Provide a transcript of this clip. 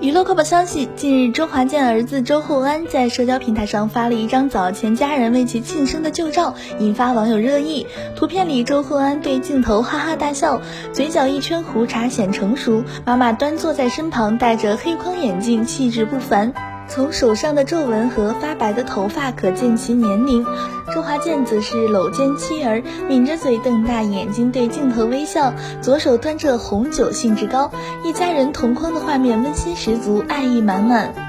娱乐快报消息：近日，周华健儿子周厚安在社交平台上发了一张早前家人为其庆生的旧照，引发网友热议。图片里，周厚安对镜头哈哈大笑，嘴角一圈胡茬显成熟，妈妈端坐在身旁，戴着黑框眼镜，气质不凡。从手上的皱纹和发白的头发可见其年龄。周华健则是搂肩妻儿，抿着嘴，瞪大眼睛对镜头微笑，左手端着红酒，兴致高。一家人同框的画面温馨十足，爱意满满。